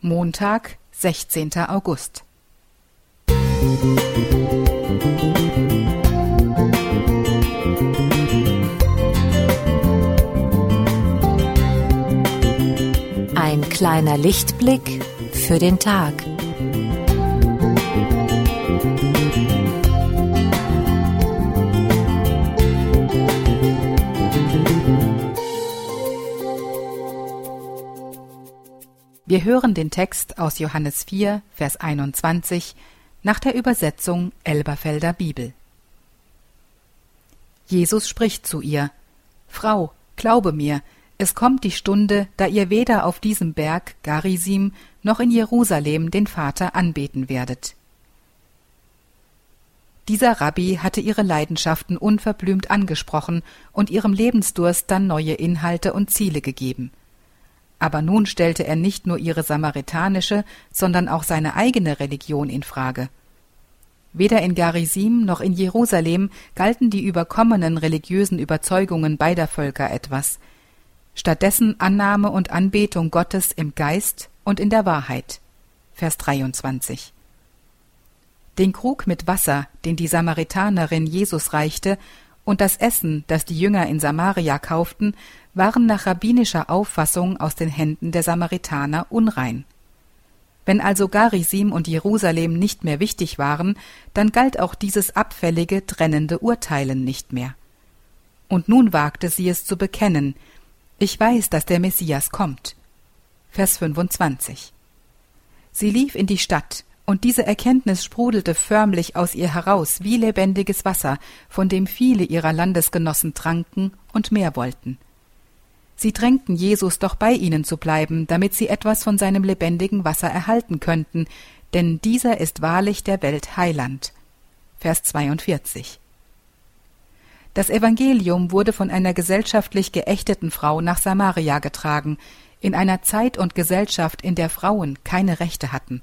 Montag, 16. August. Ein kleiner Lichtblick für den Tag. Wir hören den Text aus Johannes 4, Vers 21 nach der Übersetzung Elberfelder Bibel. Jesus spricht zu ihr: Frau, glaube mir, es kommt die Stunde, da ihr weder auf diesem Berg Garisim noch in Jerusalem den Vater anbeten werdet. Dieser Rabbi hatte ihre Leidenschaften unverblümt angesprochen und ihrem Lebensdurst dann neue Inhalte und Ziele gegeben. Aber nun stellte er nicht nur ihre samaritanische, sondern auch seine eigene Religion in Frage. Weder in Garisim noch in Jerusalem galten die überkommenen religiösen Überzeugungen beider Völker etwas. Stattdessen Annahme und Anbetung Gottes im Geist und in der Wahrheit. Vers 23. Den Krug mit Wasser, den die Samaritanerin Jesus reichte, und das Essen, das die Jünger in Samaria kauften, waren nach rabbinischer Auffassung aus den Händen der Samaritaner unrein. Wenn also Garisim und Jerusalem nicht mehr wichtig waren, dann galt auch dieses abfällige, trennende Urteilen nicht mehr. Und nun wagte sie es zu bekennen, ich weiß, dass der Messias kommt. Vers 25. Sie lief in die Stadt, und diese Erkenntnis sprudelte förmlich aus ihr heraus wie lebendiges Wasser, von dem viele ihrer Landesgenossen tranken und mehr wollten. Sie drängten Jesus doch bei ihnen zu bleiben, damit sie etwas von seinem lebendigen Wasser erhalten könnten, denn dieser ist wahrlich der Welt Heiland. Vers 42. Das Evangelium wurde von einer gesellschaftlich geächteten Frau nach Samaria getragen, in einer Zeit und Gesellschaft, in der Frauen keine Rechte hatten.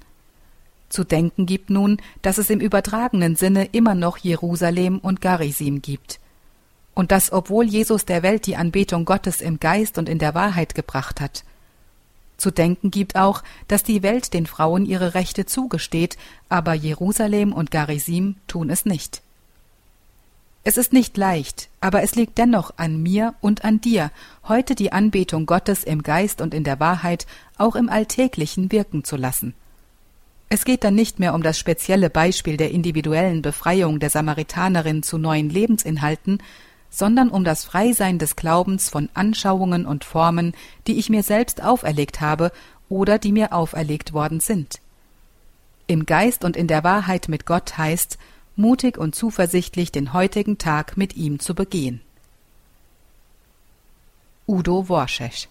Zu denken gibt nun, dass es im übertragenen Sinne immer noch Jerusalem und Garisim gibt und das obwohl Jesus der Welt die Anbetung Gottes im Geist und in der Wahrheit gebracht hat. Zu denken gibt auch, dass die Welt den Frauen ihre Rechte zugesteht, aber Jerusalem und Garisim tun es nicht. Es ist nicht leicht, aber es liegt dennoch an mir und an dir, heute die Anbetung Gottes im Geist und in der Wahrheit auch im Alltäglichen wirken zu lassen. Es geht dann nicht mehr um das spezielle Beispiel der individuellen Befreiung der Samaritanerin zu neuen Lebensinhalten, sondern um das Freisein des Glaubens von Anschauungen und Formen, die ich mir selbst auferlegt habe oder die mir auferlegt worden sind. Im Geist und in der Wahrheit mit Gott heißt, mutig und zuversichtlich den heutigen Tag mit ihm zu begehen. Udo Worschesch